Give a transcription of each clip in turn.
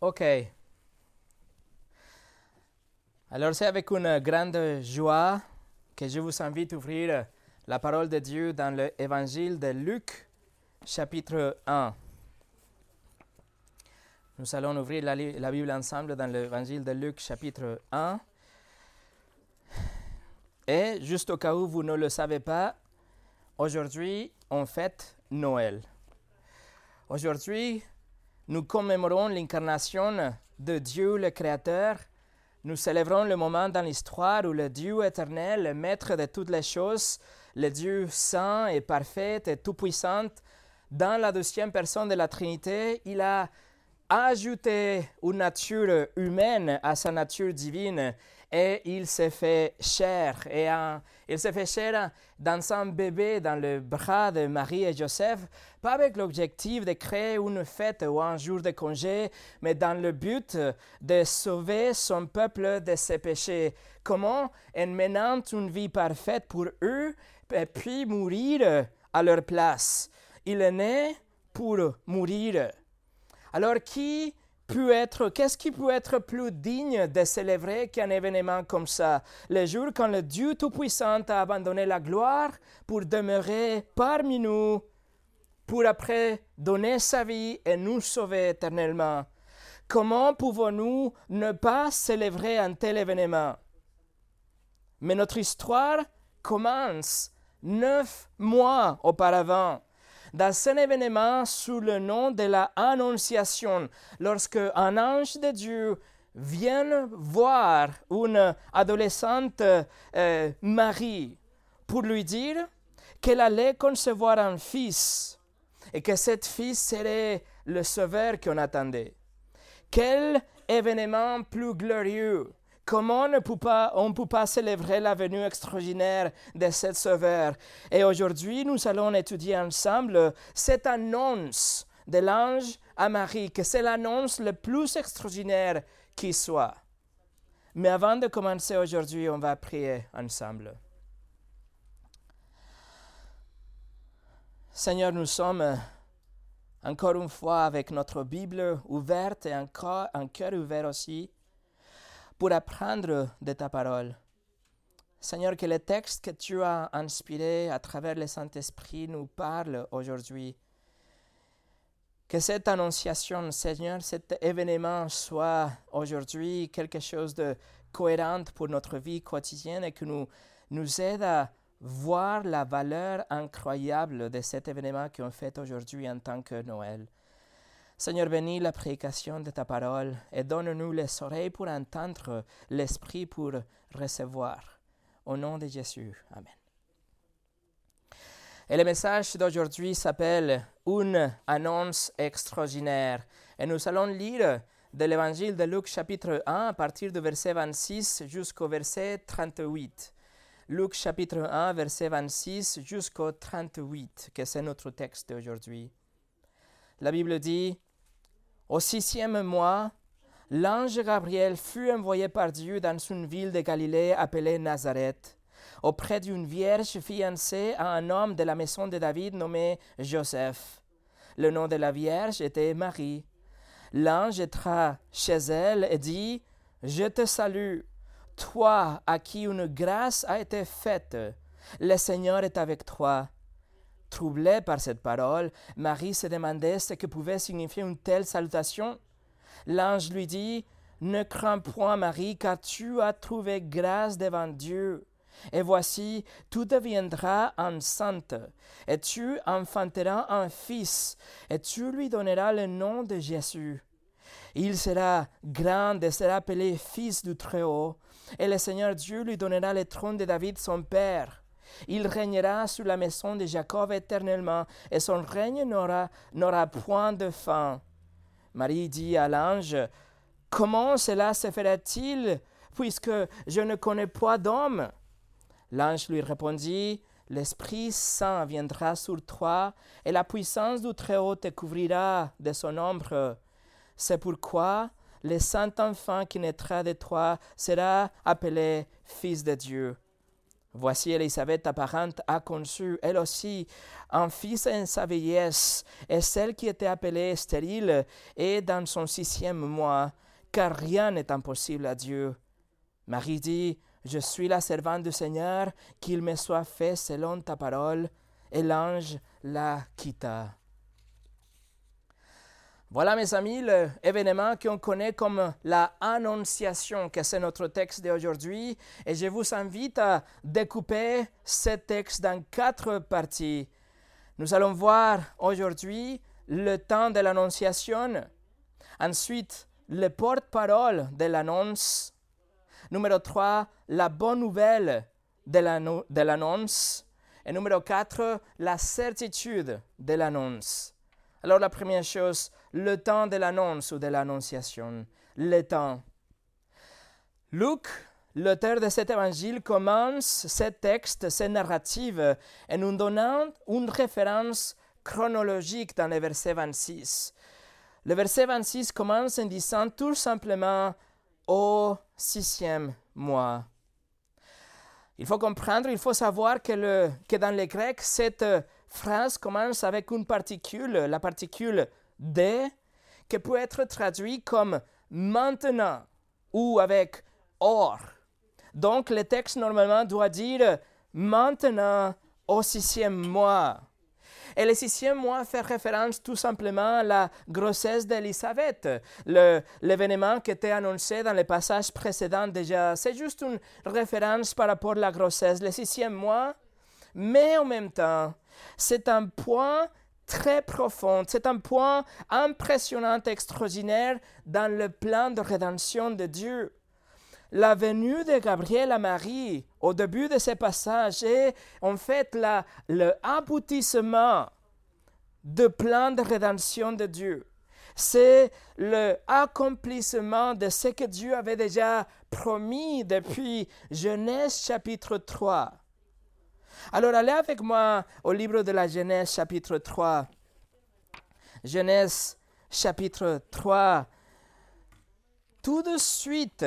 Ok. Alors c'est avec une grande joie que je vous invite à ouvrir la parole de Dieu dans l'évangile de Luc, chapitre 1. Nous allons ouvrir la, Bible ensemble dans l'évangile de Luc, chapitre 1. Et juste au cas où vous ne le savez pas, aujourd'hui on fête Noël. Aujourd'hui, nous commémorons l'incarnation de Dieu le Créateur. Nous célébrons le moment dans l'histoire où le Dieu éternel, le Maître de toutes les choses, le Dieu saint et parfait et tout-puissant, dans la deuxième personne de la Trinité, il a ajouté une nature humaine à sa nature divine et il s'est fait chair. Et il s'est fait chair dans un bébé dans le bras de Marie et Joseph, pas avec l'objectif de créer une fête ou un jour de congé, mais dans le but de sauver son peuple de ses péchés. Comment En menant une vie parfaite pour eux, et puis mourir à leur place. Il est né pour mourir. Alors qui être, qu'est-ce qui peut être plus digne de célébrer qu'un événement comme ça? Le jour quand le Dieu Tout-Puissant a abandonné la gloire pour demeurer parmi nous, pour après donner sa vie et nous sauver éternellement. Comment pouvons-nous ne pas célébrer un tel événement? Mais notre histoire commence neuf mois auparavant dans un événement sous le nom de la Annonciation, lorsque un ange de Dieu vient voir une adolescente euh, Marie pour lui dire qu'elle allait concevoir un fils et que cet fils serait le sauveur qu'on attendait. Quel événement plus glorieux Comment on ne peut pas, on peut pas célébrer la venue extraordinaire de cet Sauveur? Et aujourd'hui, nous allons étudier ensemble cette annonce de l'ange à Marie, que c'est l'annonce le plus extraordinaire qui soit. Mais avant de commencer aujourd'hui, on va prier ensemble. Seigneur, nous sommes encore une fois avec notre Bible ouverte et un cœur ouvert aussi pour apprendre de ta parole. Seigneur, que les textes que tu as inspirés à travers le Saint-Esprit nous parlent aujourd'hui. Que cette annonciation, Seigneur, cet événement soit aujourd'hui quelque chose de cohérent pour notre vie quotidienne et que nous nous aide à voir la valeur incroyable de cet événement qu'on fait aujourd'hui en tant que Noël. Seigneur, bénis la prédication de ta parole et donne-nous les oreilles pour entendre, l'esprit pour recevoir. Au nom de Jésus. Amen. Et le message d'aujourd'hui s'appelle Une annonce extraordinaire. Et nous allons lire de l'évangile de Luc chapitre 1 à partir du verset 26 jusqu'au verset 38. Luc chapitre 1, verset 26 jusqu'au 38, que c'est notre texte d'aujourd'hui. La Bible dit, au sixième mois, l'ange Gabriel fut envoyé par Dieu dans une ville de Galilée appelée Nazareth, auprès d'une vierge fiancée à un homme de la maison de David nommé Joseph. Le nom de la vierge était Marie. L'ange entra chez elle et dit, Je te salue, toi à qui une grâce a été faite. Le Seigneur est avec toi. Troublée par cette parole, Marie se demandait ce que pouvait signifier une telle salutation. L'ange lui dit, Ne crains point Marie, car tu as trouvé grâce devant Dieu. Et voici, tu deviendras enceinte, et tu enfanteras un fils, et tu lui donneras le nom de Jésus. Il sera grand et sera appelé fils du Très-Haut, et le Seigneur Dieu lui donnera le trône de David son père il régnera sur la maison de Jacob éternellement, et son règne n'aura point de fin. Marie dit à l'ange, Comment cela se fera-t-il, puisque je ne connais point d'homme L'ange lui répondit, L'Esprit Saint viendra sur toi, et la puissance du Très-Haut te couvrira de son ombre. C'est pourquoi le saint enfant qui naîtra de toi sera appelé Fils de Dieu. Voici Élisabeth, ta parente, a conçu, elle aussi, un fils en sa vieillesse, et celle qui était appelée stérile est dans son sixième mois, car rien n'est impossible à Dieu. Marie dit, Je suis la servante du Seigneur, qu'il me soit fait selon ta parole, et l'ange la quitta. Voilà, mes amis, l'événement qu'on connaît comme la Annonciation, que c'est notre texte d'aujourd'hui. Et je vous invite à découper ce texte dans quatre parties. Nous allons voir aujourd'hui le temps de l'Annonciation, ensuite le porte-parole de l'annonce, numéro 3, la bonne nouvelle de l'annonce, et numéro 4, la certitude de l'annonce. Alors la première chose, le temps de l'annonce ou de l'annonciation. Le temps. Luc, l'auteur de cet évangile, commence ce texte, cette narrative, en nous donnant une référence chronologique dans le verset 26. Le verset 26 commence en disant tout simplement au sixième mois. Il faut comprendre, il faut savoir que, que dans le grec, cette phrase commence avec une particule, la particule de, qui peut être traduite comme maintenant ou avec or. Donc le texte normalement doit dire maintenant au sixième mois. Et le sixième mois fait référence tout simplement à la grossesse d'Élisabeth, l'événement qui était annoncé dans le passage précédent déjà. C'est juste une référence par rapport à la grossesse, le sixième mois, mais en même temps, c'est un point très profond, c'est un point impressionnant, extraordinaire dans le plan de rédemption de Dieu. La venue de Gabriel à Marie au début de ce passage est en fait la, le aboutissement du plan de rédemption de Dieu. C'est l'accomplissement de ce que Dieu avait déjà promis depuis Genèse chapitre 3. Alors allez avec moi au livre de la Genèse chapitre 3. Genèse chapitre 3. Tout de suite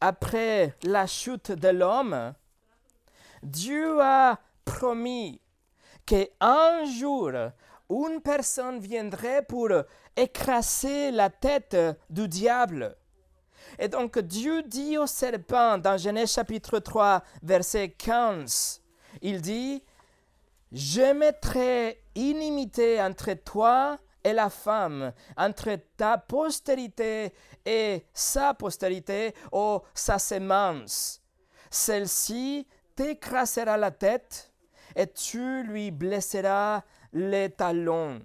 après la chute de l'homme, Dieu a promis qu'un jour, une personne viendrait pour écraser la tête du diable. Et donc Dieu dit au serpent dans Genèse chapitre 3, verset 15, il dit, je mettrai inimité entre toi et la femme, entre ta postérité et sa postérité, ou sa semence. Celle-ci t'écrasera la tête et tu lui blesseras les talons.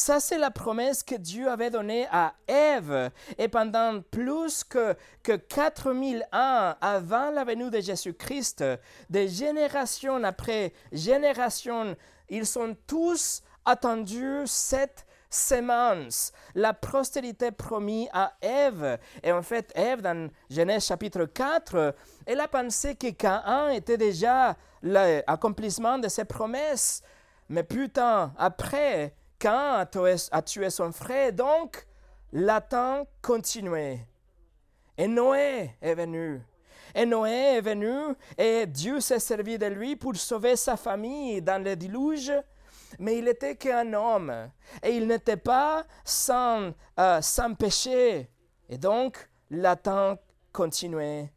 Ça, c'est la promesse que Dieu avait donnée à Ève. Et pendant plus que, que 4000 ans avant la venue de Jésus-Christ, des générations après générations, ils sont tous attendus cette semence, la postérité promise à Ève. Et en fait, Ève, dans Genèse chapitre 4, elle a pensé que Caïn était déjà l'accomplissement de ses promesses. Mais plus tard, après, quand a tué son frère, donc l'attente continuait. Et Noé est venu. Et Noé est venu et Dieu s'est servi de lui pour sauver sa famille dans le déluge. Mais il était qu'un homme et il n'était pas sans, euh, péché. Et donc, l'attente continuait.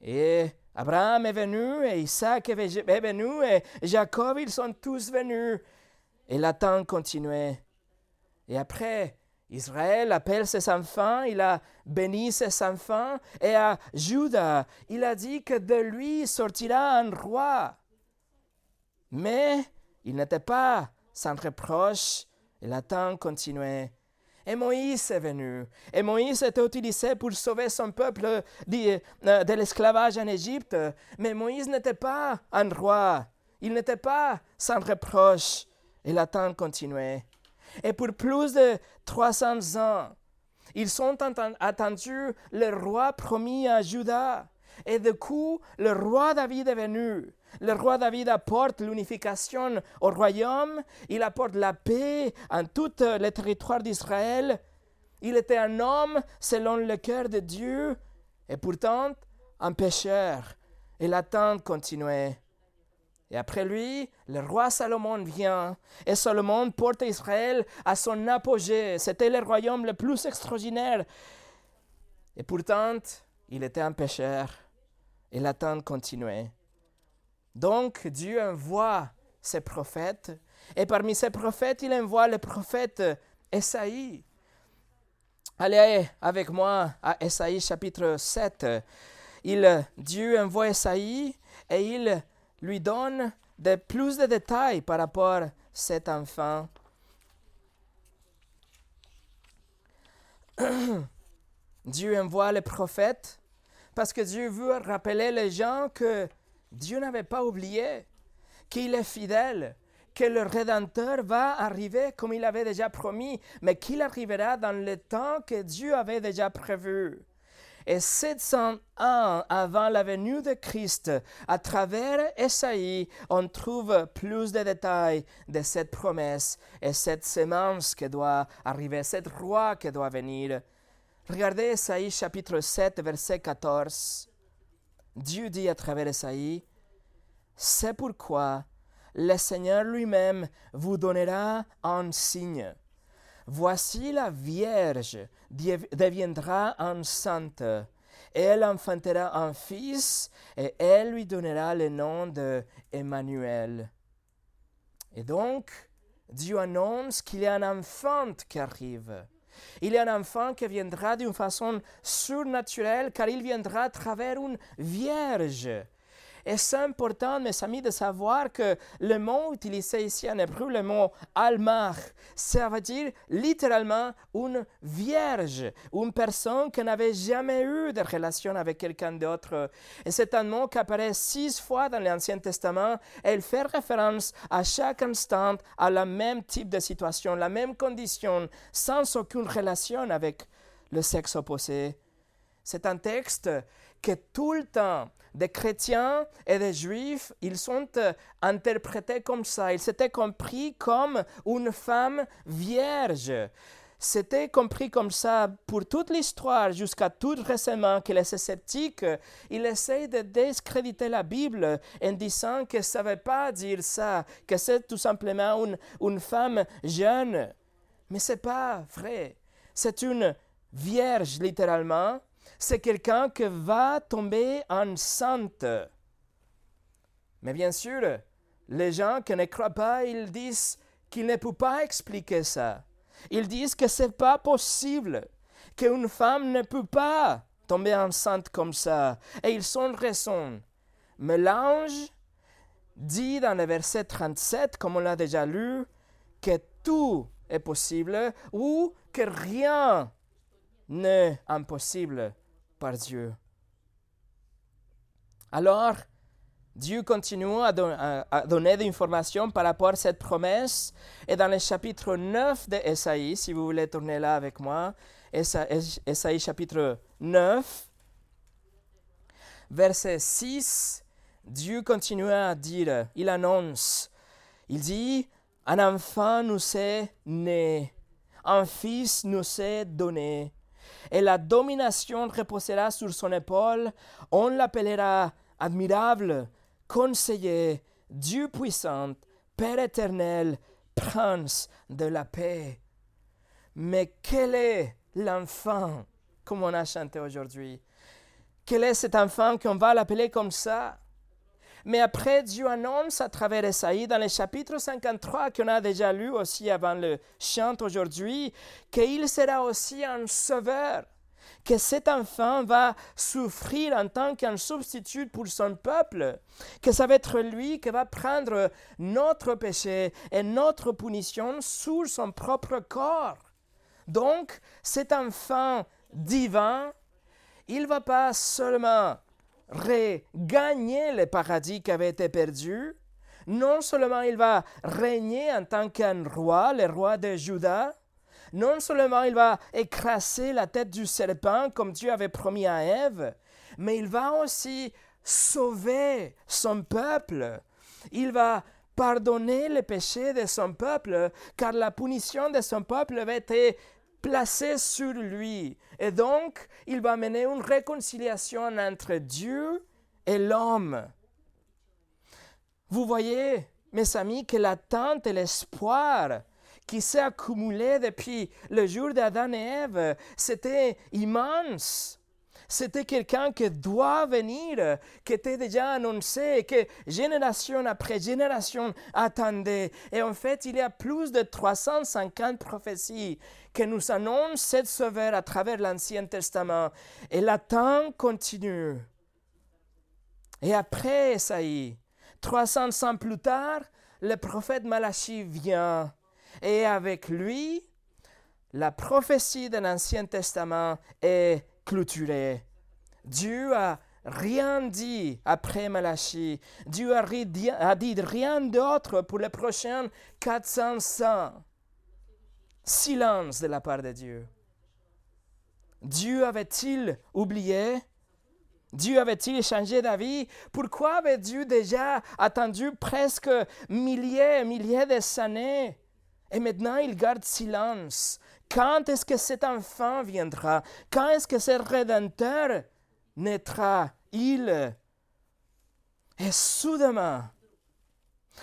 Et Abraham est venu et Isaac est venu et Jacob, ils sont tous venus. Et l'attente continuait. Et après, Israël appelle ses enfants, il a béni ses enfants, et à Judas, il a dit que de lui sortira un roi. Mais il n'était pas sans reproche, et l'attente continuait. Et Moïse est venu. Et Moïse était utilisé pour sauver son peuple de, de l'esclavage en Égypte. Mais Moïse n'était pas un roi. Il n'était pas sans reproche. Et l'attente continuait. Et pour plus de 300 ans, ils sont attendus le roi promis à Juda. Et du coup, le roi David est venu. Le roi David apporte l'unification au royaume, il apporte la paix en tout le territoire d'Israël. Il était un homme selon le cœur de Dieu et pourtant un pécheur. Et l'attente continuait. Et après lui, le roi Salomon vient, et Salomon porte Israël à son apogée. C'était le royaume le plus extraordinaire. Et pourtant, il était un pécheur, et l'attente continuait. Donc Dieu envoie ses prophètes, et parmi ces prophètes, il envoie le prophète Esaïe. Allez avec moi à Esaïe chapitre 7. Il, Dieu envoie Esaïe et il lui donne de plus de détails par rapport à cet enfant. Dieu envoie les prophètes parce que Dieu veut rappeler les gens que Dieu n'avait pas oublié, qu'il est fidèle, que le Rédempteur va arriver comme il avait déjà promis, mais qu'il arrivera dans le temps que Dieu avait déjà prévu. Et 700 ans avant la venue de Christ, à travers Esaïe, on trouve plus de détails de cette promesse et cette semence qui doit arriver, cette roi qui doit venir. Regardez Esaïe chapitre 7, verset 14. Dieu dit à travers Esaïe, C'est pourquoi le Seigneur lui-même vous donnera un signe. Voici la Vierge deviendra enceinte. Elle enfantera un fils et elle lui donnera le nom de Emmanuel. Et donc, Dieu annonce qu'il y a un enfant qui arrive. Il y a un enfant qui viendra d'une façon surnaturelle car il viendra à travers une vierge. Et c'est important, mes amis, de savoir que le mot utilisé ici en hébreu, le mot almach, ça veut dire littéralement une vierge, une personne qui n'avait jamais eu de relation avec quelqu'un d'autre. Et c'est un mot qui apparaît six fois dans l'Ancien Testament et il fait référence à chaque instant à la même type de situation, la même condition, sans aucune relation avec le sexe opposé. C'est un texte que tout le temps, des chrétiens et des juifs, ils sont euh, interprétés comme ça. Ils s'étaient compris comme une femme vierge. C'était compris comme ça pour toute l'histoire, jusqu'à tout récemment, que les sceptiques, ils essayent de discréditer la Bible en disant que ça ne veut pas dire ça, que c'est tout simplement une, une femme jeune. Mais ce n'est pas vrai. C'est une vierge, littéralement, c'est quelqu'un qui va tomber enceinte. Mais bien sûr, les gens qui ne croient pas, ils disent qu'ils ne peuvent pas expliquer ça. Ils disent que ce n'est pas possible, qu'une femme ne peut pas tomber enceinte comme ça. Et ils sont raison. Mais l'ange dit dans le verset 37, comme on l'a déjà lu, que tout est possible ou que rien n'est impossible par Dieu. Alors, Dieu continue à, donner des informations par rapport à cette promesse. Et dans le chapitre 9 de Esaïe, si vous voulez tourner là avec moi, Esaïe chapitre 9, verset 6, Dieu continue à dire, il annonce, il dit, un enfant nous est né, un fils nous est donné, et la domination reposera sur son épaule. On l'appellera admirable, conseiller, Dieu puissant, Père éternel, prince de la paix. Mais quel est l'enfant, comme on a chanté aujourd'hui? Quel est cet enfant qu'on va l'appeler comme ça? Mais après, Dieu annonce à travers Esaïe, dans le chapitre 53 qu'on a déjà lu aussi avant le chant aujourd'hui, qu'il sera aussi un sauveur que cet enfant va souffrir en tant qu'un substitut pour son peuple, que ça va être lui qui va prendre notre péché et notre punition sur son propre corps. Donc, cet enfant divin, il ne va pas seulement regagner le paradis qui avait été perdu. Non seulement il va régner en tant qu'un roi, le roi de Juda, non seulement il va écraser la tête du serpent comme Dieu avait promis à Ève, mais il va aussi sauver son peuple. Il va pardonner les péchés de son peuple, car la punition de son peuple avait été placé sur lui. Et donc, il va mener une réconciliation entre Dieu et l'homme. Vous voyez, mes amis, que l'attente et l'espoir qui s'est accumulé depuis le jour d'Adam et Ève, c'était immense. C'était quelqu'un qui doit venir, qui était déjà annoncé, que génération après génération attendait. Et en fait, il y a plus de 350 prophéties qui nous annoncent cette sauveur à travers l'Ancien Testament. Et l'attente continue. Et après Esaïe, 300 ans plus tard, le prophète Malachi vient. Et avec lui, la prophétie de l'Ancien Testament est clôturé. Dieu a rien dit après Malachi. Dieu a, dit rien d'autre pour les prochains 400 ans. Silence de la part de Dieu. Dieu avait-il oublié? Dieu avait-il changé d'avis? Pourquoi avait Dieu déjà attendu presque milliers et milliers d'années Et maintenant il garde silence quand est-ce que cet enfant viendra? Quand est-ce que ce Rédempteur naîtra-il Et soudainement,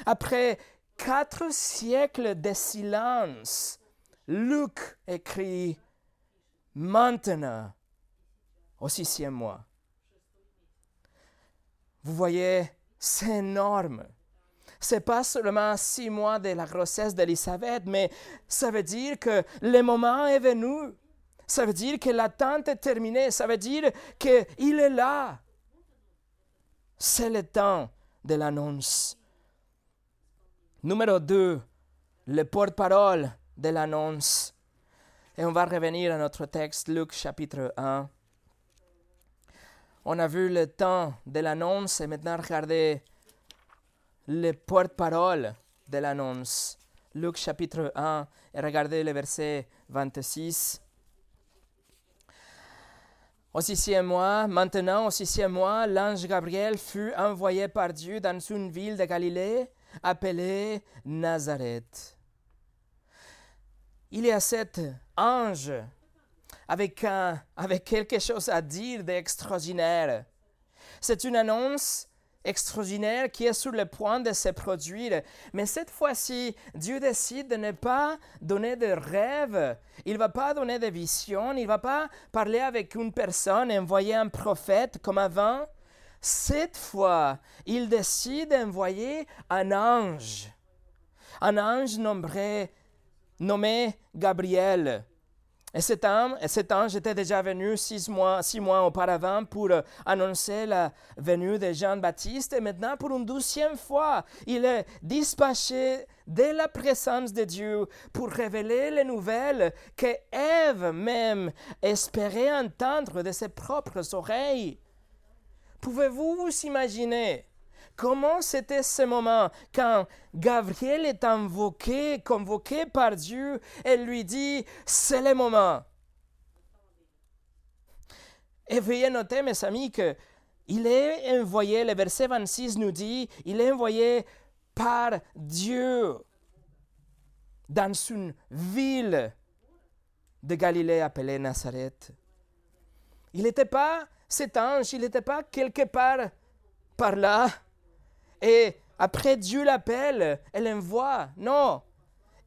après quatre siècles de silence, Luc écrit Maintenant, au sixième mois. Vous voyez, c'est énorme c'est pas seulement six mois de la grossesse d'Elisabeth, mais ça veut dire que le moment est venu. Ça veut dire que l'attente est terminée. Ça veut dire qu'il est là. C'est le temps de l'annonce. Numéro 2, le porte-parole de l'annonce. Et on va revenir à notre texte, Luc chapitre 1. On a vu le temps de l'annonce et maintenant regardez le porte-parole de l'annonce. Luc chapitre 1, et regardez le verset 26. Au sixième mois, maintenant au sixième mois, l'ange Gabriel fut envoyé par Dieu dans une ville de Galilée appelée Nazareth. Il y a cet ange avec, avec quelque chose à dire d'extraordinaire. C'est une annonce extraordinaire qui est sur le point de se produire. Mais cette fois-ci, Dieu décide de ne pas donner de rêves, il ne va pas donner de visions, il ne va pas parler avec une personne envoyer un prophète comme avant. Cette fois, il décide d'envoyer un ange, un ange nommé Gabriel. Et cet ange, était déjà venu six mois, six mois auparavant pour euh, annoncer la venue de Jean-Baptiste. Et maintenant, pour une douzième fois, il est dispatché de la présence de Dieu pour révéler les nouvelles que Ève même espérait entendre de ses propres oreilles. Pouvez-vous vous imaginer Comment c'était ce moment quand Gabriel est invoqué, convoqué par Dieu et lui dit, c'est le moment. Et veuillez noter, mes amis, que il est envoyé, le verset 26 nous dit, il est envoyé par Dieu dans une ville de Galilée appelée Nazareth. Il n'était pas cet ange, il n'était pas quelque part par là. Et après Dieu l'appelle, elle envoie. Non,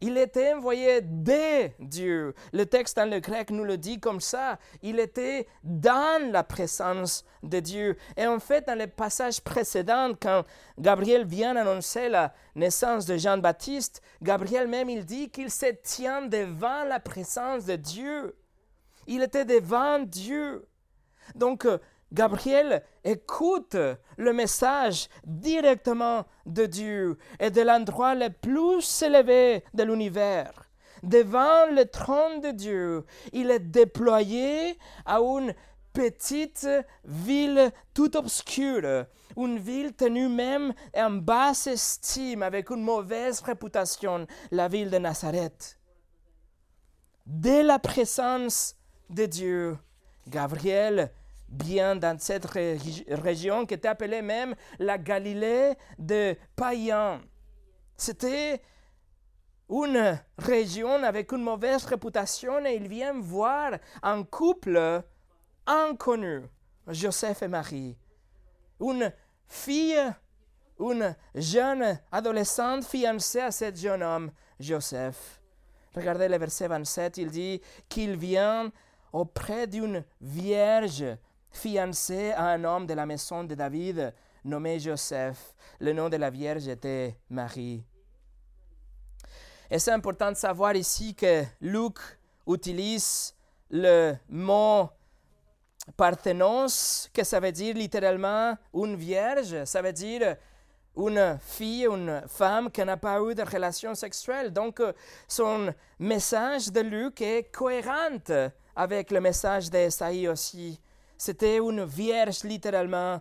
il était envoyé de Dieu. Le texte dans le grec nous le dit comme ça. Il était dans la présence de Dieu. Et en fait, dans le passage précédent, quand Gabriel vient annoncer la naissance de Jean-Baptiste, Gabriel même, il dit qu'il se tient devant la présence de Dieu. Il était devant Dieu. Donc, Gabriel écoute le message directement de Dieu et de l'endroit le plus élevé de l'univers. Devant le trône de Dieu, il est déployé à une petite ville tout obscure, une ville tenue même en basse estime, avec une mauvaise réputation, la ville de Nazareth. Dès la présence de Dieu, Gabriel bien dans cette région qui était appelée même la Galilée de païens. C'était une région avec une mauvaise réputation et il vient voir un couple inconnu, Joseph et Marie. une fille, une jeune adolescente fiancée à ce jeune homme, Joseph. Regardez le verset 27, il dit qu'il vient auprès d'une vierge fiancée à un homme de la maison de David nommé Joseph. Le nom de la vierge était Marie. Et c'est important de savoir ici que Luc utilise le mot parthénos, que ça veut dire littéralement une vierge, ça veut dire une fille, une femme qui n'a pas eu de relation sexuelle. Donc, son message de Luc est cohérent avec le message d'Esaïe aussi. C'était une vierge littéralement.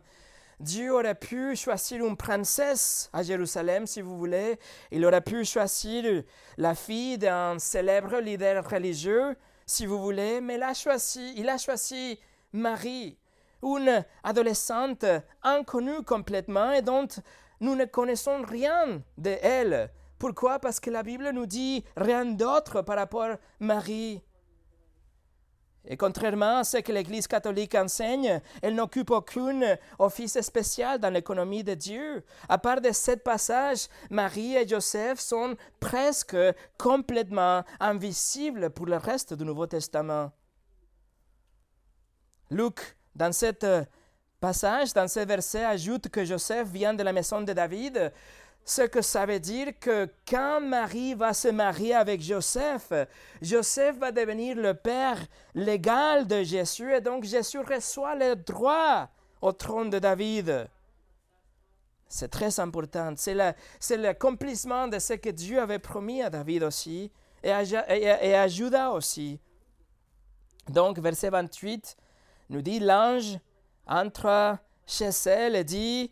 Dieu aurait pu choisir une princesse à Jérusalem, si vous voulez. Il aurait pu choisir la fille d'un célèbre leader religieux, si vous voulez, mais il a choisi, il a choisi Marie, une adolescente inconnue complètement et dont nous ne connaissons rien de elle. Pourquoi? Parce que la Bible nous dit rien d'autre par rapport à Marie. Et contrairement à ce que l'Église catholique enseigne, elle n'occupe aucun office spécial dans l'économie de Dieu. À part de ce passage, Marie et Joseph sont presque complètement invisibles pour le reste du Nouveau Testament. Luc, dans ce passage, dans ce verset, ajoute que Joseph vient de la maison de David, ce que ça veut dire que quand Marie va se marier avec Joseph, Joseph va devenir le père légal de Jésus et donc Jésus reçoit le droit au trône de David. C'est très important. C'est l'accomplissement de ce que Dieu avait promis à David aussi et à, et Judas aussi. Donc, verset 28 nous dit L'ange entre chez elle et dit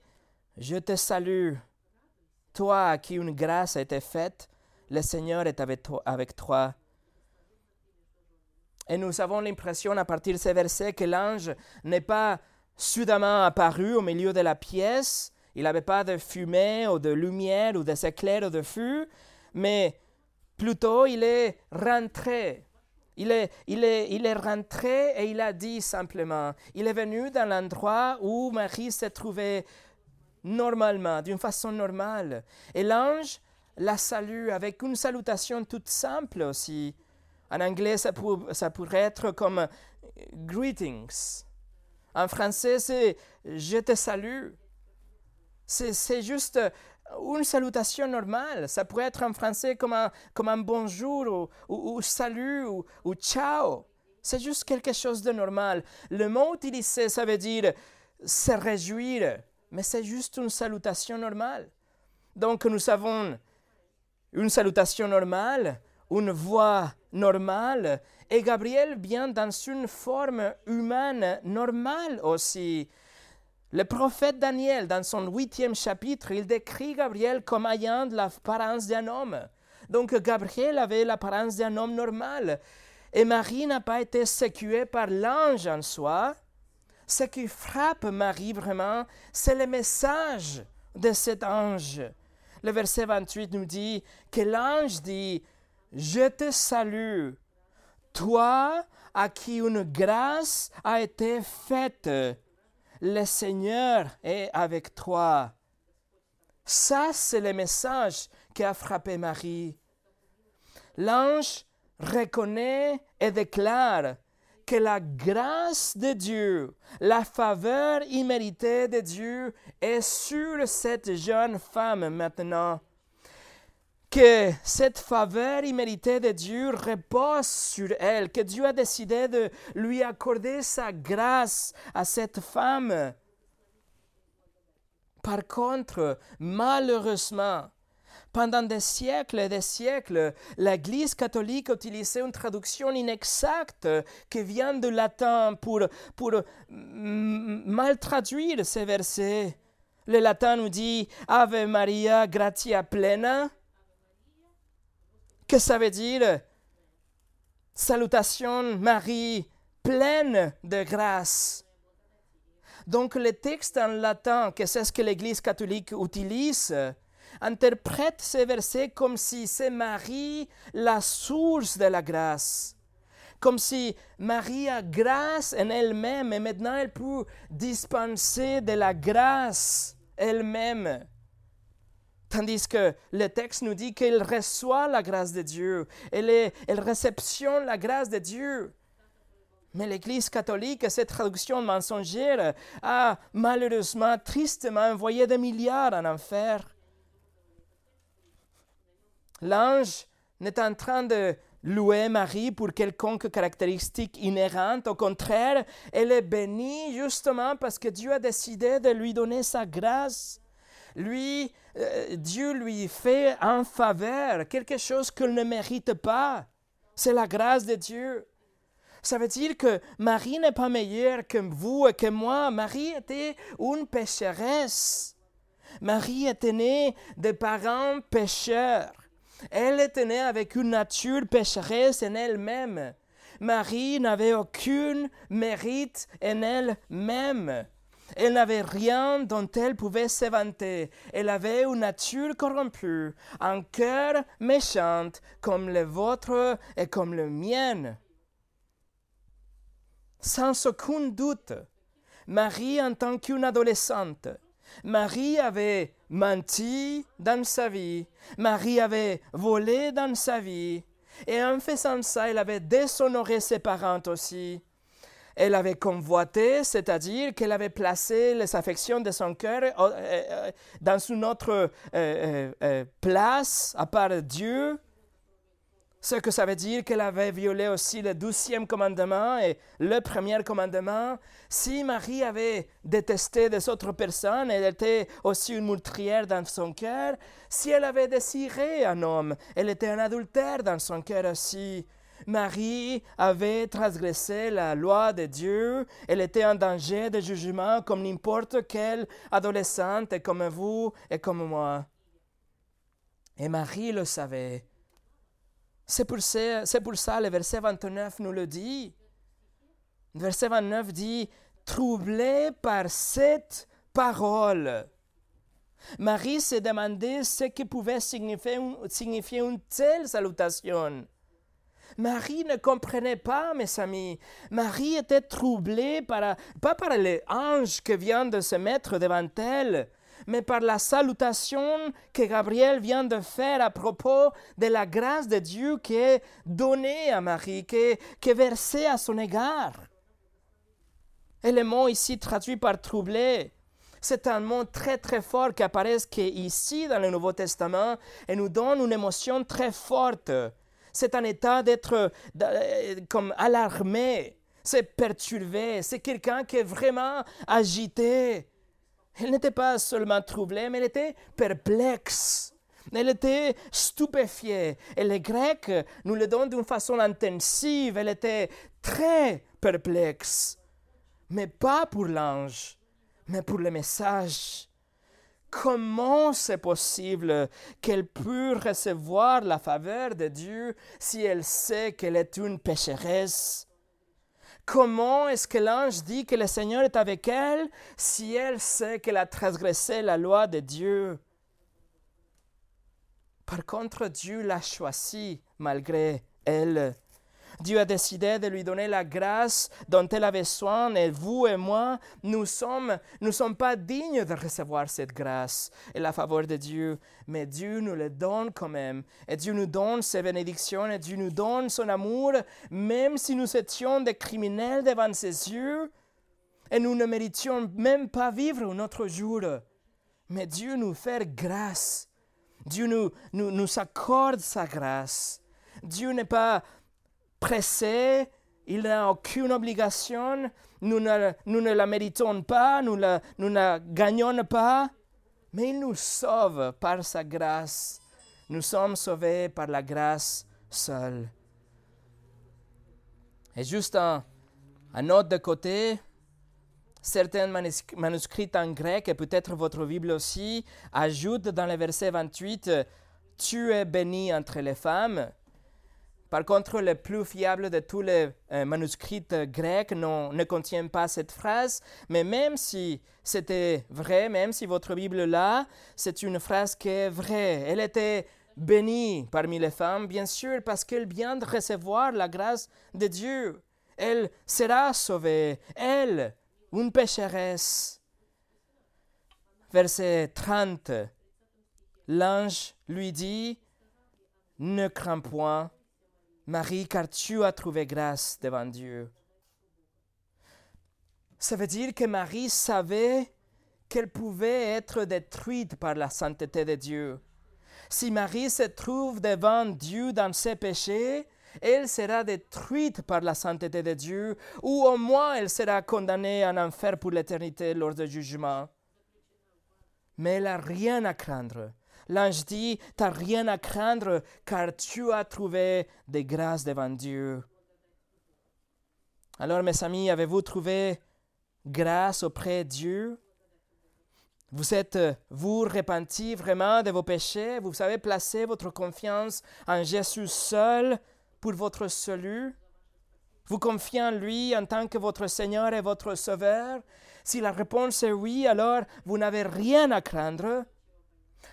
Je te salue toi à qui une grâce a été faite, le Seigneur est avec toi. Et nous avons l'impression à partir de ces versets que l'ange n'est pas soudainement apparu au milieu de la pièce, il n'avait pas de fumée ou de lumière ou de éclairs ou de feu, mais plutôt il est rentré. Il est, il, est, il est rentré et il a dit simplement, il est venu dans l'endroit où Marie se trouvait normalement, d'une façon normale. Et l'ange la salue avec une salutation toute simple aussi. En anglais, ça, pourrait être comme euh, greetings. En français, c'est je te salue. C'est juste une salutation normale. Ça pourrait être en français comme un, comme un bonjour ou, ou, salut ou, ou ciao. C'est juste quelque chose de normal. Le mot utilisé, ça veut dire se réjouir, mais c'est juste une salutation normale. Donc nous avons une salutation normale, une voix normale, et Gabriel vient dans une forme humaine normale aussi. Le prophète Daniel, dans son huitième chapitre, il décrit Gabriel comme ayant l'apparence d'un homme. Donc Gabriel avait l'apparence d'un homme normal. Et Marie n'a pas été sécuée par l'ange en soi, ce qui frappe Marie vraiment, c'est le message de cet ange. Le verset 28 nous dit que l'ange dit, Je te salue, toi à qui une grâce a été faite. Le Seigneur est avec toi. Ça, c'est le message qui a frappé Marie. L'ange reconnaît et déclare que la grâce de Dieu, la faveur imméritée de Dieu est sur cette jeune femme maintenant. Que cette faveur imméritée de Dieu repose sur elle, que Dieu a décidé de lui accorder sa grâce à cette femme. Par contre, malheureusement, pendant des siècles et des siècles, l'Église catholique utilisait une traduction inexacte qui vient du latin pour, mal traduire ces versets. Le latin nous dit Ave Maria gratia plena. Que ça veut dire Salutation Marie pleine de grâce. Donc le texte en latin, que c'est ce que l'Église catholique utilise, interprète ces versets comme si c'est Marie la source de la grâce, comme si Marie a grâce en elle-même et maintenant elle peut dispenser de la grâce elle-même. Tandis que le texte nous dit qu'elle reçoit la grâce de Dieu, elle, réceptionne la grâce de Dieu. Mais l'Église catholique, cette traduction mensongère, a malheureusement, tristement envoyé des milliards en enfer. L'ange n'est en train de louer Marie pour quelconque caractéristique inhérente. Au contraire, elle est bénie justement parce que Dieu a décidé de lui donner sa grâce. Lui, euh, Dieu lui fait en faveur quelque chose qu'elle ne mérite pas. C'est la grâce de Dieu. Ça veut dire que Marie n'est pas meilleure que vous et que moi. Marie était une pécheresse. Marie était née de parents pécheurs. Elle était née avec une nature pécheresse en elle-même. Marie n'avait aucun mérite en elle-même. Elle n'avait rien dont elle pouvait se vanter. Elle avait une nature corrompue, un cœur méchant comme le vôtre et comme le mien. Sans aucun doute, Marie en tant qu'une adolescente, Marie avait menti dans sa vie, Marie avait volé dans sa vie, et en faisant ça, elle avait déshonoré ses parents aussi. Elle avait convoité, c'est-à-dire qu'elle avait placé les affections de son cœur euh, euh, dans une autre euh, place à part Dieu. Ce que ça veut dire qu'elle avait violé aussi le douzième commandement et le premier commandement. Si Marie avait détesté des autres personnes, elle était aussi une meurtrière dans son cœur. Si elle avait désiré un homme, elle était un adultère dans son cœur aussi. Marie avait transgressé la loi de Dieu. Elle était en danger de jugement comme n'importe quelle adolescente comme vous et comme moi. Et Marie le savait. C'est pour, ça, le verset 29 nous le dit. Verset 29 dit, troublé par cette parole. Marie se demandait ce que pouvait signifier, signifier une telle salutation. Marie ne comprenait pas, mes amis. Marie était troublée par, pas par l'ange qui vient de se mettre devant elle, mais par la salutation que Gabriel vient de faire à propos de la grâce de Dieu qui est donnée à Marie, qui est, versée à son égard. Et le mot ici traduit par troublé, c'est un mot très très fort qui apparaît ici dans le Nouveau Testament et nous donne une émotion très forte. C'est un état d'être euh, comme alarmé, c'est perturbé, c'est quelqu'un qui est vraiment agité. Elle n'était pas seulement troublée, mais elle était perplexe. Elle était stupéfiée. Et les Grecs nous le donnent d'une façon intensive. Elle était très perplexe. Mais pas pour l'ange, mais pour le message. Comment c'est possible qu'elle puisse recevoir la faveur de Dieu si elle sait qu'elle est une pécheresse? Comment est-ce que l'ange dit que le Seigneur est avec elle si elle sait qu'elle a transgressé la loi de Dieu? Par contre, Dieu l'a choisie malgré elle. Dieu a décidé de lui donner la grâce dont elle avait soin et vous et moi, nous sommes, nous sommes pas dignes de recevoir cette grâce et la faveur de Dieu, mais Dieu nous le donne quand même. Et Dieu nous donne ses bénédictions et Dieu nous donne son amour, même si nous étions des criminels devant ses yeux et nous ne méritions même pas vivre un autre jour. Mais Dieu nous fait grâce. Dieu nous, nous, nous accorde sa grâce. Dieu n'est pas il n'a aucune obligation, nous ne, nous ne la méritons pas, nous, la, nous ne gagnons pas, mais il nous sauve par sa grâce. Nous sommes sauvés par la grâce seule. Et juste un, un note de côté, certains manuscrits en grec, et peut-être votre Bible aussi, ajoutent dans le verset 28, Tu es béni entre les femmes. Par contre, le plus fiable de tous les euh, manuscrits grecs ne contient pas cette phrase, mais même si c'était vrai, même si votre Bible là, c'est une phrase qui est vraie. Elle était bénie parmi les femmes, bien sûr, parce qu'elle vient de recevoir la grâce de Dieu. Elle sera sauvée, elle, une pécheresse. Verset 30. L'ange lui dit, Ne crains point, Marie, car tu as trouvé grâce devant Dieu. Ça veut dire que Marie savait qu'elle pouvait être détruite par la sainteté de Dieu. Si Marie se trouve devant Dieu dans ses péchés, elle sera détruite par la sainteté de Dieu, ou au moins elle sera condamnée en enfer pour l'éternité lors du jugement. Mais elle n'a rien à craindre. L'ange dit, tu n'as rien à craindre, car tu as trouvé des grâces devant Dieu. Alors, mes amis, avez-vous trouvé grâce auprès de Dieu? Vous êtes, vous, repenti vraiment de vos péchés? Vous avez placé votre confiance en Jésus seul pour votre salut? Vous confiez en lui en tant que votre Seigneur et votre Sauveur? Si la réponse est oui, alors vous n'avez rien à craindre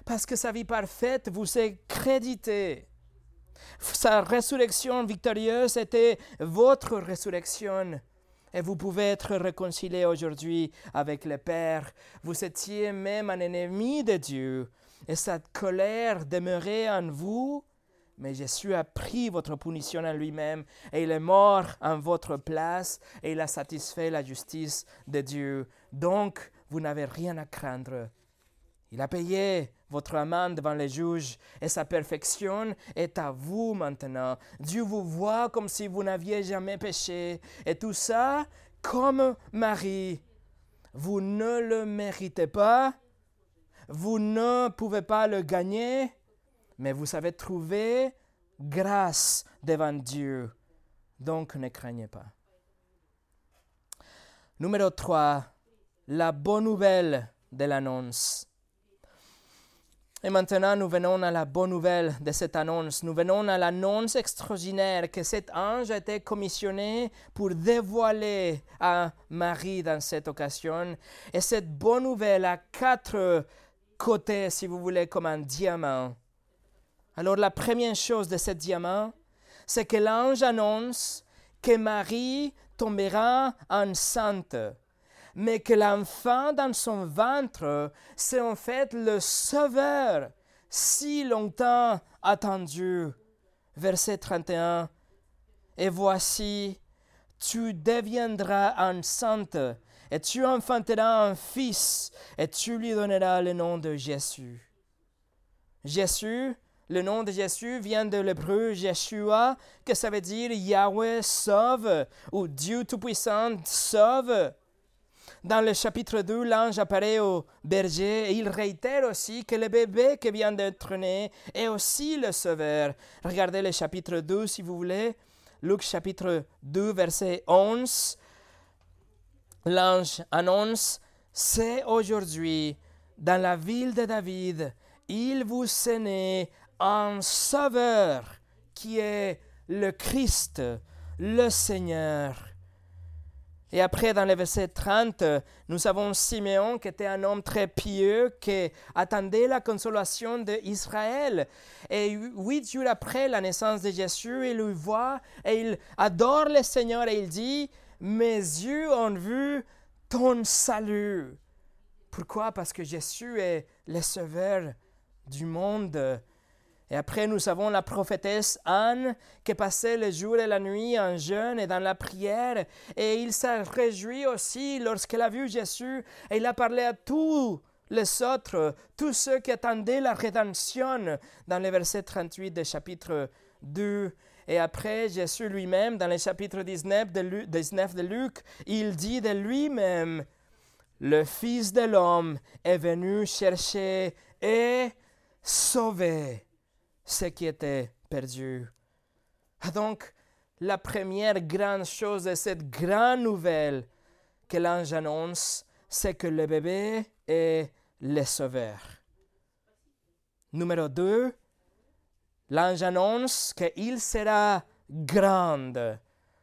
parce que sa vie parfaite vous est créditée. Sa résurrection victorieuse était votre résurrection et vous pouvez être réconcilié aujourd'hui avec le Père. Vous étiez même un ennemi de Dieu, et cette colère demeurait en vous, mais Jésus a pris votre punition en lui-même, et il est mort en votre place, et il a satisfait la justice de Dieu. Donc, vous n'avez rien à craindre. Il a payé votre amende devant les juges et sa perfection est à vous maintenant. Dieu vous voit comme si vous n'aviez jamais péché et tout ça comme Marie. Vous ne le méritez pas, vous ne pouvez pas le gagner, mais vous avez trouvé grâce devant Dieu. Donc ne craignez pas. Numéro 3. La bonne nouvelle de l'annonce. Et maintenant, nous venons à la bonne nouvelle de cette annonce. Nous venons à l'annonce extraordinaire que cet ange a été commissionné pour dévoiler à Marie dans cette occasion. Et cette bonne nouvelle a quatre côtés, si vous voulez, comme un diamant. Alors la première chose de ce diamant, c'est que l'ange annonce que Marie tombera enceinte mais que l'enfant dans son ventre, c'est en fait le Sauveur si longtemps attendu. Verset 31. Et voici, tu deviendras enceinte, et tu enfanteras un fils, et tu lui donneras le nom de Jésus. Jésus, le nom de Jésus vient de l'hébreu Yeshua, que ça veut dire Yahweh sauve, ou Dieu Tout-Puissant sauve. Dans le chapitre 2, l'ange apparaît au berger et il réitère aussi que le bébé qui vient d'être né est aussi le sauveur. Regardez le chapitre 2 si vous voulez. Luc chapitre 2, verset 11. L'ange annonce, c'est aujourd'hui, dans la ville de David, il vous est né un sauveur qui est le Christ, le Seigneur. Et après, dans le verset 30, nous avons Siméon qui était un homme très pieux qui attendait la consolation d'Israël. Et huit jours après la naissance de Jésus, il le voit et il adore le Seigneur et il dit, mes yeux ont vu ton salut. Pourquoi? Parce que Jésus est le sauveur du monde. Et après, nous avons la prophétesse Anne qui passait le jour et la nuit en jeûne et dans la prière. Et il s'est réjoui aussi lorsqu'elle a vu Jésus. Et il a parlé à tous les autres, tous ceux qui attendaient la rédemption, dans le verset 38 du chapitre 2. Et après, Jésus lui-même, dans le chapitre 19 de, Luc, 19 de Luc, il dit de lui-même, le Fils de l'homme est venu chercher et sauver ce qui était perdu. Donc, la première grande chose de cette grande nouvelle que l'ange annonce, c'est que le bébé est le sauveur. Numéro 2, l'ange annonce qu'il sera grand.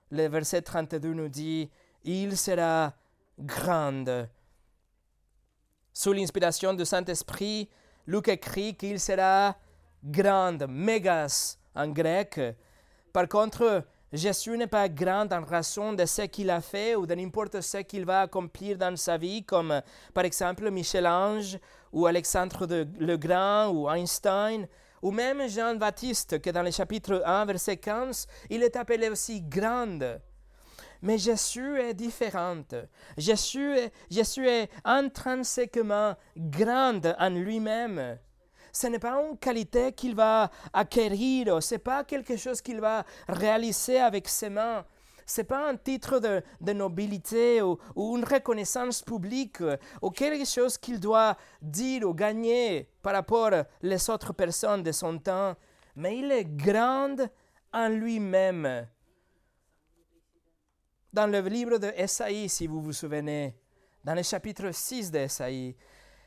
Le verset 32 nous dit, il sera grand. Sous l'inspiration du Saint-Esprit, Luc écrit qu'il sera grande, mégas en grec. Par contre, Jésus n'est pas grand en raison de ce qu'il a fait ou de n'importe ce qu'il va accomplir dans sa vie, comme par exemple Michel-Ange ou Alexandre le Grand ou Einstein, ou même Jean-Baptiste, que dans le chapitre 1, verset 15, il est appelé aussi grande. Mais Jésus est différent. Jésus est, Jésus est intrinsèquement grand en lui-même ce n'est pas une qualité qu'il va acquérir, ce n'est pas quelque chose qu'il va réaliser avec ses mains. Ce n'est pas un titre de, de nobilité ou, une reconnaissance publique ou quelque chose qu'il doit dire ou gagner par rapport aux autres personnes de son temps, mais il est grand en lui-même. Dans le livre de Esaïe, si vous vous souvenez, dans le chapitre 6 d'Esaïe,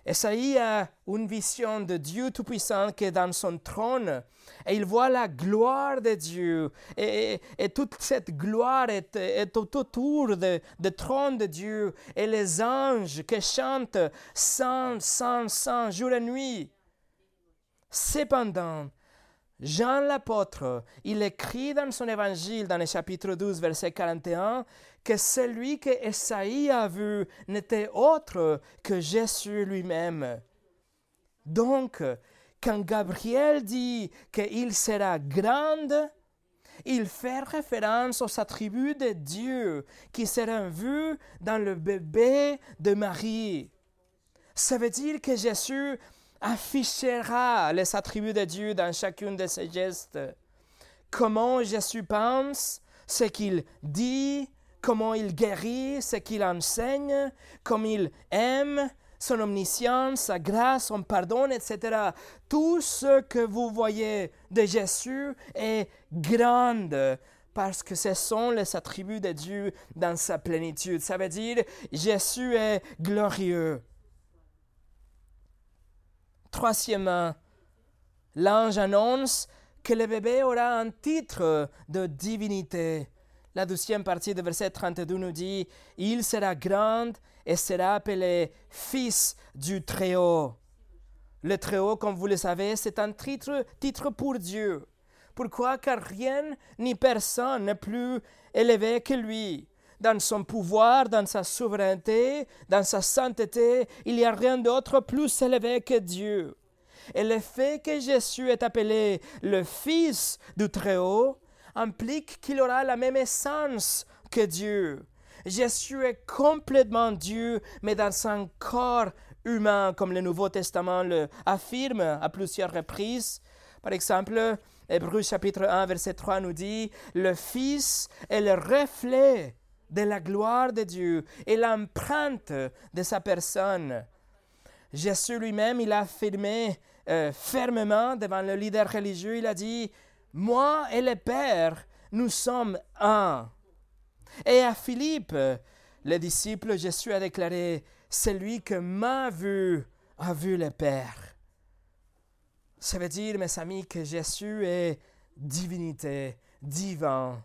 Esaïe a une vision de Dieu Tout-Puissant qui est dans son trône et il voit la gloire de Dieu. Et, toute cette gloire est, autour du trône de Dieu et les anges qui chantent sans, sans, sans, jour et nuit. Cependant, Jean l'apôtre, il écrit dans son évangile, dans le chapitre 12, verset 41, que celui que Esaïe a vu n'était autre que Jésus lui-même. Donc, quand Gabriel dit qu'il sera grand, il fait référence aux attributs de Dieu qui seront vus dans le bébé de Marie. Ça veut dire que Jésus affichera les attributs de Dieu dans chacun de ses gestes. Comment Jésus pense, ce qu'il dit, comment il guérit, ce qu'il enseigne, comme il aime, son omniscience, sa grâce, son pardon, etc. Tout ce que vous voyez de Jésus est grand parce que ce sont les attributs de Dieu dans sa plénitude. Ça veut dire Jésus est glorieux. Troisièmement, l'ange annonce que le bébé aura un titre de divinité. La deuxième partie du verset 32 nous dit Il sera grand et sera appelé Fils du Très-Haut. Le Très-Haut, comme vous le savez, c'est un titre, titre pour Dieu. Pourquoi? Car rien ni personne n'est plus élevé que lui. Dans son pouvoir, dans sa souveraineté, dans sa sainteté, il n'y a rien d'autre plus élevé que Dieu. Et le fait que Jésus est appelé le Fils du Très-Haut implique qu'il aura la même essence que Dieu. Jésus est complètement Dieu, mais dans un corps humain, comme le Nouveau Testament le affirme à plusieurs reprises. Par exemple, Hébreu chapitre 1, verset 3 nous dit, Le Fils est le reflet de la gloire de Dieu et l'empreinte de sa personne. Jésus lui-même, il a affirmé euh, fermement devant le leader religieux, il a dit, moi et le Père, nous sommes un. Et à Philippe, le disciple, Jésus a déclaré, celui que m'a vu a vu le Père. Ça veut dire, mes amis, que Jésus est divinité, divin.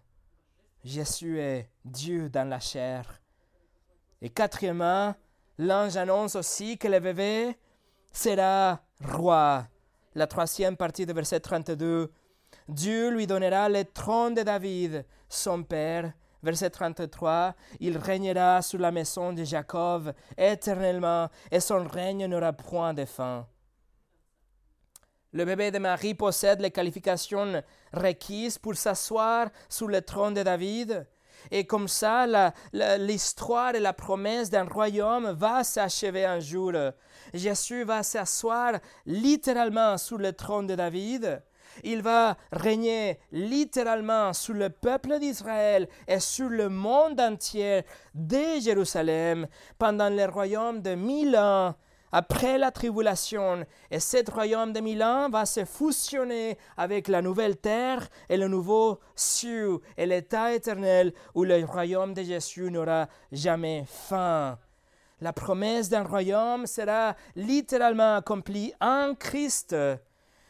Jésus est Dieu dans la chair. Et quatrièmement, l'ange annonce aussi que le bébé sera roi. La troisième partie du verset 32 Dieu lui donnera le trône de David, son père. Verset 33, il régnera sur la maison de Jacob éternellement, et son règne n'aura point de fin. Le bébé de Marie possède les qualifications requises pour s'asseoir sur le trône de David. Et comme ça, l'histoire et la promesse d'un royaume va s'achever un jour. Jésus va s'asseoir littéralement sur le trône de David. Il va régner littéralement sur le peuple d'Israël et sur le monde entier dès Jérusalem pendant le royaume de mille ans après la tribulation, et ce royaume de mille ans va se fusionner avec la nouvelle terre et le nouveau ciel et l'état éternel où le royaume de Jésus n'aura jamais fin. La promesse d'un royaume sera littéralement accomplie en Christ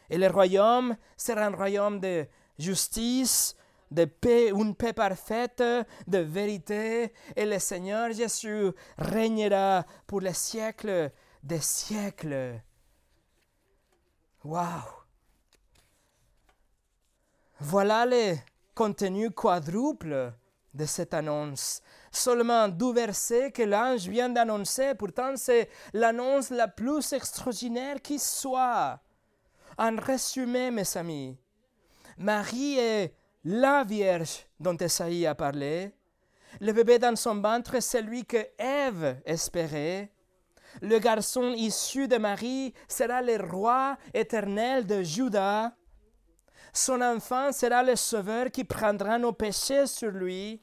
et le royaume sera un royaume de justice, de paix, une paix parfaite, de vérité. Et le Seigneur Jésus régnera pour les siècles des siècles. Waouh! Voilà le contenu quadruple de cette annonce. Seulement deux versets que l'ange vient d'annoncer, pourtant c'est l'annonce la plus extraordinaire qui soit. En résumé, mes amis, Marie est la Vierge dont Esaïe a parlé. Le bébé dans son ventre, c'est celui que Ève espérait. Le garçon issu de Marie sera le roi éternel de Juda. Son enfant sera le sauveur qui prendra nos péchés sur lui.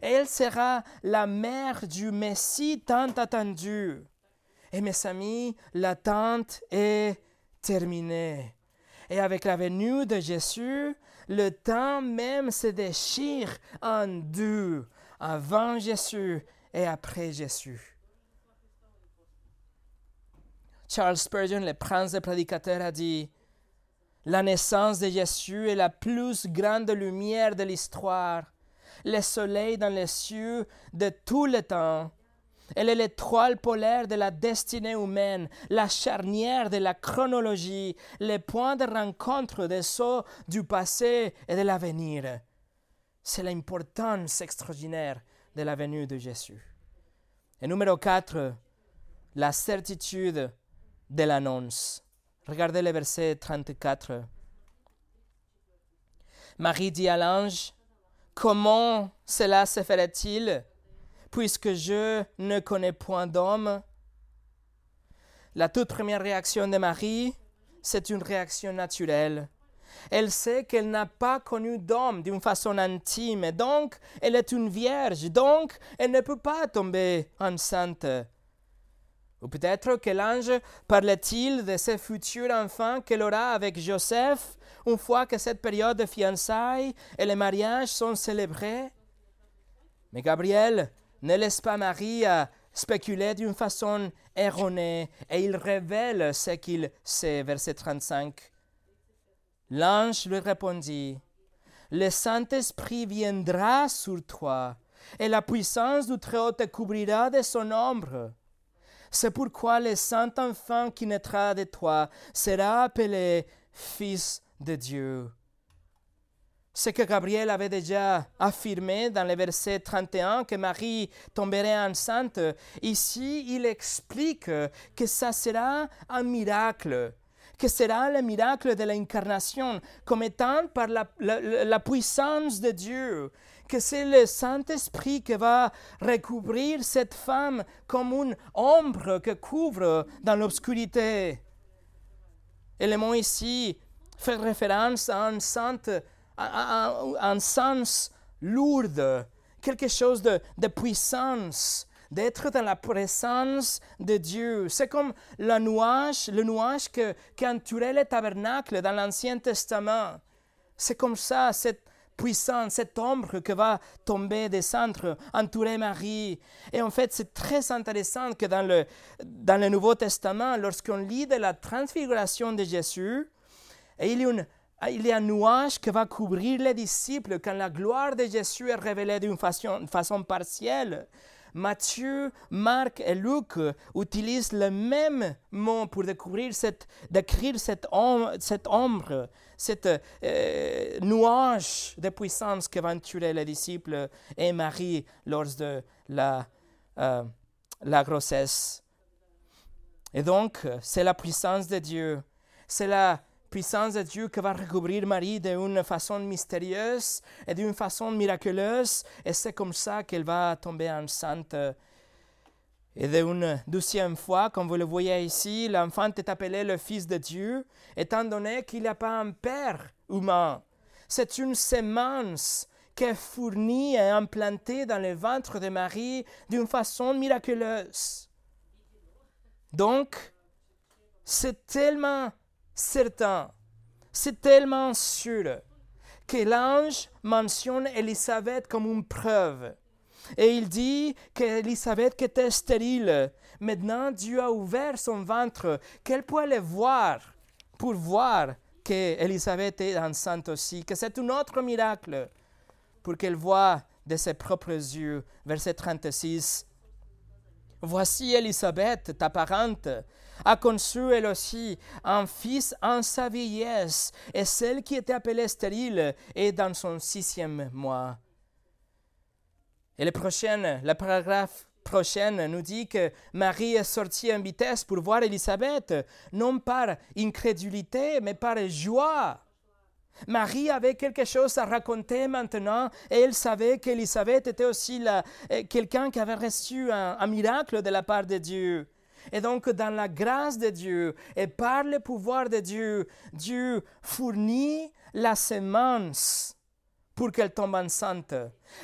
Elle sera la mère du Messie tant attendu. Et mes amis, l'attente est Et avec la venue de Jésus, le temps même se déchire en deux, avant Jésus et après Jésus. Charles Spurgeon, le prince des prédicateurs, a dit La naissance de Jésus est la plus grande lumière de l'histoire, le soleil dans les cieux de tout le temps. Elle est l'étoile polaire de la destinée humaine, la charnière de la chronologie, le point de rencontre des sauts du passé et de l'avenir. C'est l'importance extraordinaire de la venue de Jésus. Et numéro 4, la certitude de l'annonce. Regardez le verset 34. Marie dit à l'ange, Comment cela se ferait-il? Puisque je ne connais point d'homme La toute première réaction de Marie, c'est une réaction naturelle. Elle sait qu'elle n'a pas connu d'homme d'une façon intime, donc elle est une vierge, donc elle ne peut pas tomber enceinte. Ou peut-être que l'ange parlait-il de ce futur enfant qu'elle aura avec Joseph une fois que cette période de fiançailles et les mariages sont célébrés? Mais Gabriel ne laisse pas Marie spéculer d'une façon erronée et il révèle ce qu'il sait, verset 35. L'ange lui répondit, Le Saint-Esprit viendra sur toi et la puissance du Très-Haut te couvrira de son ombre. C'est pourquoi le saint enfant qui naîtra de toi sera appelé Fils de Dieu. Ce que Gabriel avait déjà affirmé dans le verset 31, que Marie tomberait enceinte, ici il explique que ça sera un miracle, que sera le miracle de l'incarnation, comme étant par la, puissance de Dieu, que c'est le Saint-Esprit qui va recouvrir cette femme comme une ombre que couvre dans l'obscurité. Et le mot ici fait référence à un, sens lourd, quelque chose de, puissance, d'être dans la présence de Dieu. C'est comme le nuage, le nuage que, qui entourait le tabernacle dans l'Ancien Testament. C'est comme ça, cette, puissante, cette ombre que va tomber, descendre, entourer Marie. Et en fait, c'est très intéressant que dans le, dans le Nouveau Testament, lorsqu'on lit de la transfiguration de Jésus, il y a une il y a un nuage qui va couvrir les disciples quand la gloire de Jésus est révélée d'une façon, façon partielle. Matthieu, Marc et Luc utilisent le même mot pour découvrir cette, décrire cette, ombre, cette euh, nuage de puissance que entourer les disciples et Marie lors de la, euh, la grossesse. Et donc, c'est la puissance de Dieu, c'est la puissance de Dieu qui va recouvrir Marie d'une façon mystérieuse et d'une façon miraculeuse. Et c'est comme ça qu'elle va tomber enceinte. Et d'une deuxième fois, comme vous le voyez ici, l'enfant est appelé le Fils de Dieu, étant donné qu'il n'y a pas un père humain. C'est une semence qui est fournie et implantée dans le ventre de Marie d'une façon miraculeuse. Donc, c'est tellement certain, c'est tellement sûr que l'ange mentionne Élisabeth comme une preuve. Et il dit qu'Élisabeth était stérile. Maintenant, Dieu a ouvert son ventre, qu'elle peut le voir pour voir qu'Élisabeth est enceinte aussi, que c'est un autre miracle pour qu'elle voie de ses propres yeux. Verset 36. Voici Élisabeth, ta parente, a conçu elle aussi un fils en sa vieillesse, et celle qui était appelée stérile est dans son sixième mois. Et le prochain, le paragraphe prochain nous dit que Marie est sortie en vitesse pour voir Élisabeth, non par incrédulité, mais par joie. Marie avait quelque chose à raconter maintenant et elle savait qu'Élisabeth était aussi euh, quelqu'un qui avait reçu un, miracle de la part de Dieu. Et donc, dans la grâce de Dieu et par le pouvoir de Dieu, Dieu fournit la semence pour qu'elle tombe enceinte.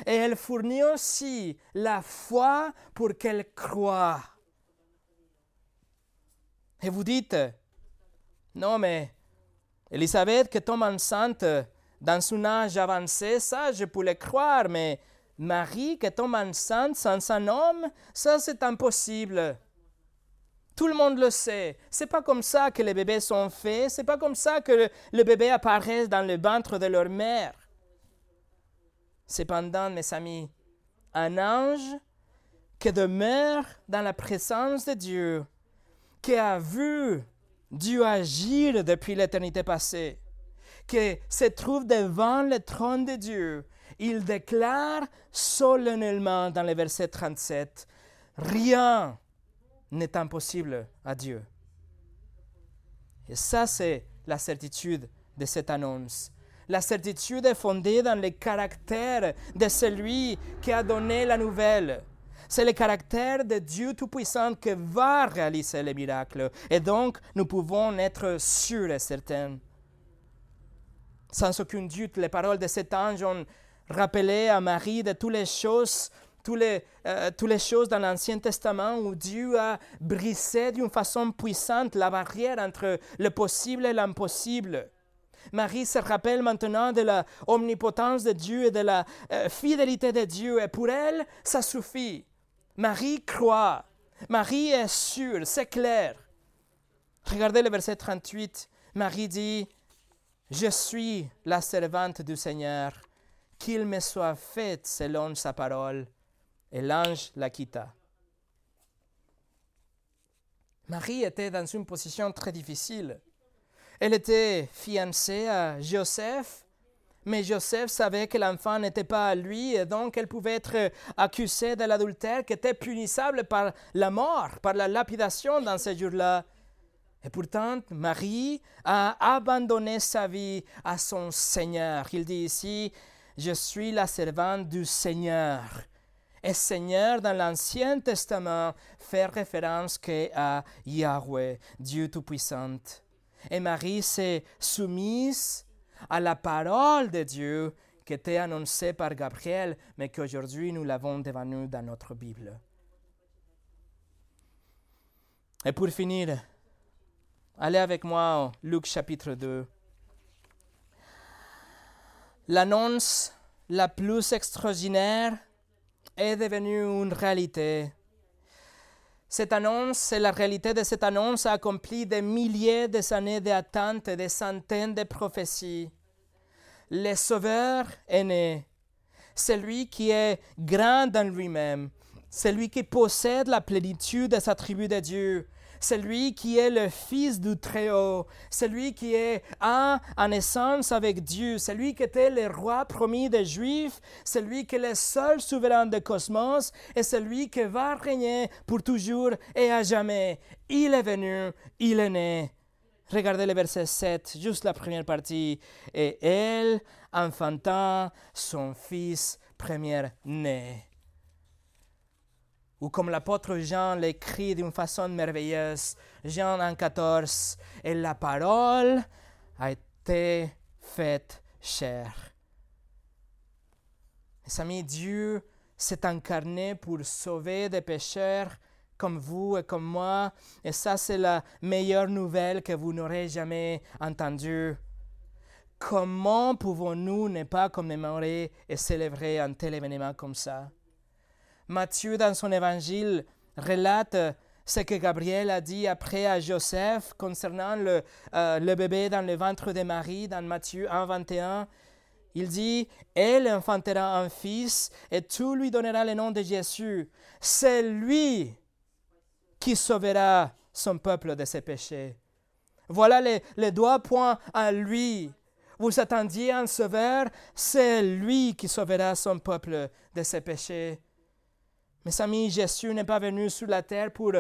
Et elle fournit aussi la foi pour qu'elle croie. Et vous dites, non mais Elisabeth qui tombe enceinte dans son âge avancé, ça je pourrais croire, mais Marie qui tombe enceinte sans un homme, ça c'est impossible. Tout le monde le sait. C'est pas comme ça que les bébés sont faits. C'est pas comme ça que le, bébé apparaît dans le ventre de leur mère. Cependant, mes amis, un ange qui demeure dans la présence de Dieu, qui a vu Dieu agir depuis l'éternité passée, qui se trouve devant le trône de Dieu, il déclare solennellement dans le verset 37, Rien n'est impossible à Dieu. Et ça, c'est la certitude de cette annonce. La certitude est fondée dans le caractère de celui qui a donné la nouvelle. C'est le caractère de Dieu Tout-Puissant qui va réaliser les miracles. Et donc, nous pouvons être sûrs et certains. Sans aucun doute, les paroles de cet ange ont rappelé à Marie de toutes les choses, toutes les, euh, les choses dans l'Ancien Testament où Dieu a brisé d'une façon puissante la barrière entre le possible et l'impossible. Marie se rappelle maintenant de la omnipotence de Dieu et de la euh, fidélité de Dieu. Et pour elle, ça suffit. Marie croit. Marie est sûre, c'est clair. Regardez le verset 38. Marie dit, Je suis la servante du Seigneur, qu'il me soit fait selon sa parole. Et l'ange la quitta. Marie était dans une position très difficile. Elle était fiancée à Joseph, mais Joseph savait que l'enfant n'était pas à lui et donc elle pouvait être accusée de l'adultère qui était punissable par la mort, par la lapidation dans ces jours-là. Et pourtant, Marie a abandonné sa vie à son Seigneur. Il dit ici, je suis la servante du Seigneur. Et Seigneur, dans l'Ancien Testament, fait référence à Yahweh, Dieu Tout-Puissant. Et Marie s'est soumise à la parole de Dieu qui était annoncée par Gabriel, mais qu'aujourd'hui nous l'avons devant nous dans notre Bible. Et pour finir, allez avec moi au Luc chapitre 2. L'annonce la plus extraordinaire est devenue une réalité. Cette annonce la réalité de cette annonce a accompli des milliers d'années d'attente et des centaines de prophéties. Le Sauveur est né, celui qui est grand dans lui-même, celui qui possède la plénitude des attributs de Dieu, celui qui est le Fils du Très-Haut, celui qui est un en essence avec Dieu, celui qui était le roi promis des Juifs, celui qui est le seul souverain du cosmos et celui qui va régner pour toujours et à jamais. Il est venu, il est né. Regardez le verset 7, juste la première partie. Et elle enfanta son fils premier-né ou comme l'apôtre Jean l'écrit d'une façon merveilleuse, Jean 1,14, et la parole a été faite chair. Mes amis, Dieu s'est incarné pour sauver des pécheurs comme vous et comme moi, et ça c'est la meilleure nouvelle que vous n'aurez jamais entendue. Comment pouvons-nous ne pas commémorer et célébrer un tel événement comme ça? Matthieu, dans son évangile, relate ce que Gabriel a dit après à Joseph concernant le, euh, bébé dans le ventre de Marie, dans Matthieu 1, 21. Il dit, Elle enfantera un fils et tu lui donneras le nom de Jésus. C'est lui qui sauvera son peuple de ses péchés. Voilà les, les doigts points à lui. Vous attendiez un sauveur, c'est lui qui sauvera son peuple de ses péchés. Mes amis, Jésus n'est pas venu sur la terre pour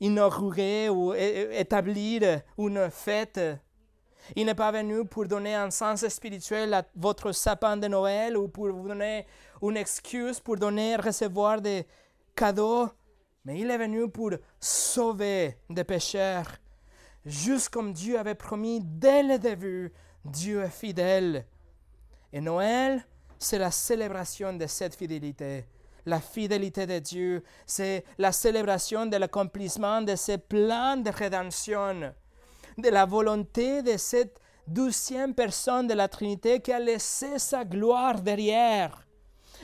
inaugurer ou établir une fête. Il n'est pas venu pour donner un sens spirituel à votre sapin de Noël ou pour vous donner une excuse pour donner, recevoir des cadeaux, mais il est venu pour sauver des pécheurs. Juste comme Dieu avait promis dès le début, Dieu est fidèle. Et Noël, c'est la célébration de cette fidélité. La fidélité de Dieu, c'est la célébration de l'accomplissement de ce plan de rédemption, de la volonté de cette douzième personne de la Trinité qui a laissé sa gloire derrière.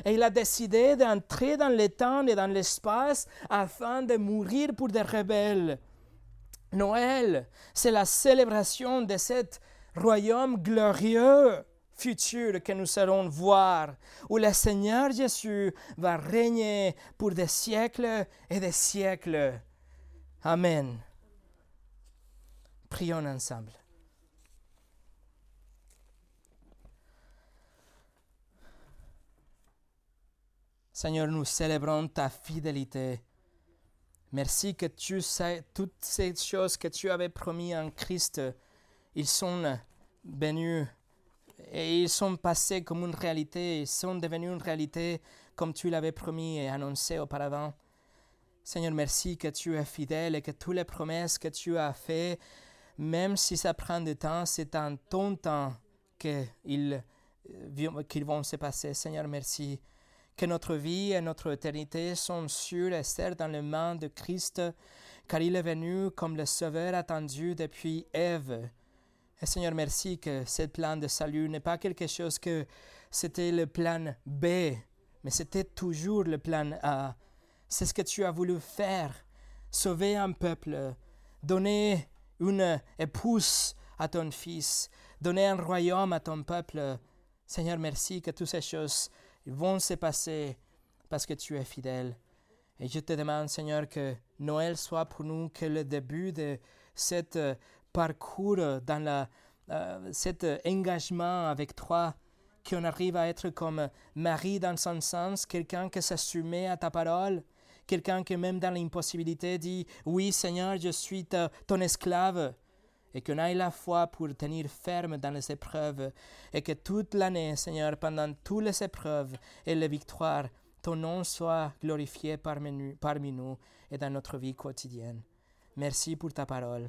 Et il a décidé d'entrer dans le temps et dans l'espace afin de mourir pour des rebelles. Noël, c'est la célébration de cet royaume glorieux futur que nous allons voir, où le Seigneur Jésus va régner pour des siècles et des siècles. Amen. Prions ensemble. Seigneur, nous célébrons ta fidélité. Merci que tu sais toutes ces choses que tu avais promis en Christ, ils sont venus et ils sont passés comme une réalité, ils sont devenus une réalité comme tu l'avais promis et annoncé auparavant. Seigneur, merci que tu es fidèle et que toutes les promesses que tu as faites, même si ça prend du temps, c'est en ton temps qu'ils vont se passer. Seigneur, merci que notre vie et notre éternité sont sûres et serrées dans les mains de Christ, car il est venu comme le Sauveur attendu depuis Ève. Et Seigneur, merci que ce plan de salut n'est pas quelque chose que c'était le plan B, mais c'était toujours le plan A. C'est ce que tu as voulu faire, sauver un peuple, donner une épouse à ton fils, donner un royaume à ton peuple. Seigneur, merci que toutes ces choses vont se passer parce que tu es fidèle. Et je te demande, Seigneur, que Noël soit pour nous que le début de cet euh, parcours, dans la, euh, cet engagement avec toi, qu'on arrive à être comme Marie dans son sens, quelqu'un qui s'assume à ta parole, quelqu'un qui même dans l'impossibilité dit, oui Seigneur, je suis ton esclave et qu'on ait la foi pour tenir ferme dans les épreuves, et que toute l'année, Seigneur, pendant toutes les épreuves et les victoires, ton nom soit glorifié parmi nous et dans notre vie quotidienne. Merci pour ta parole.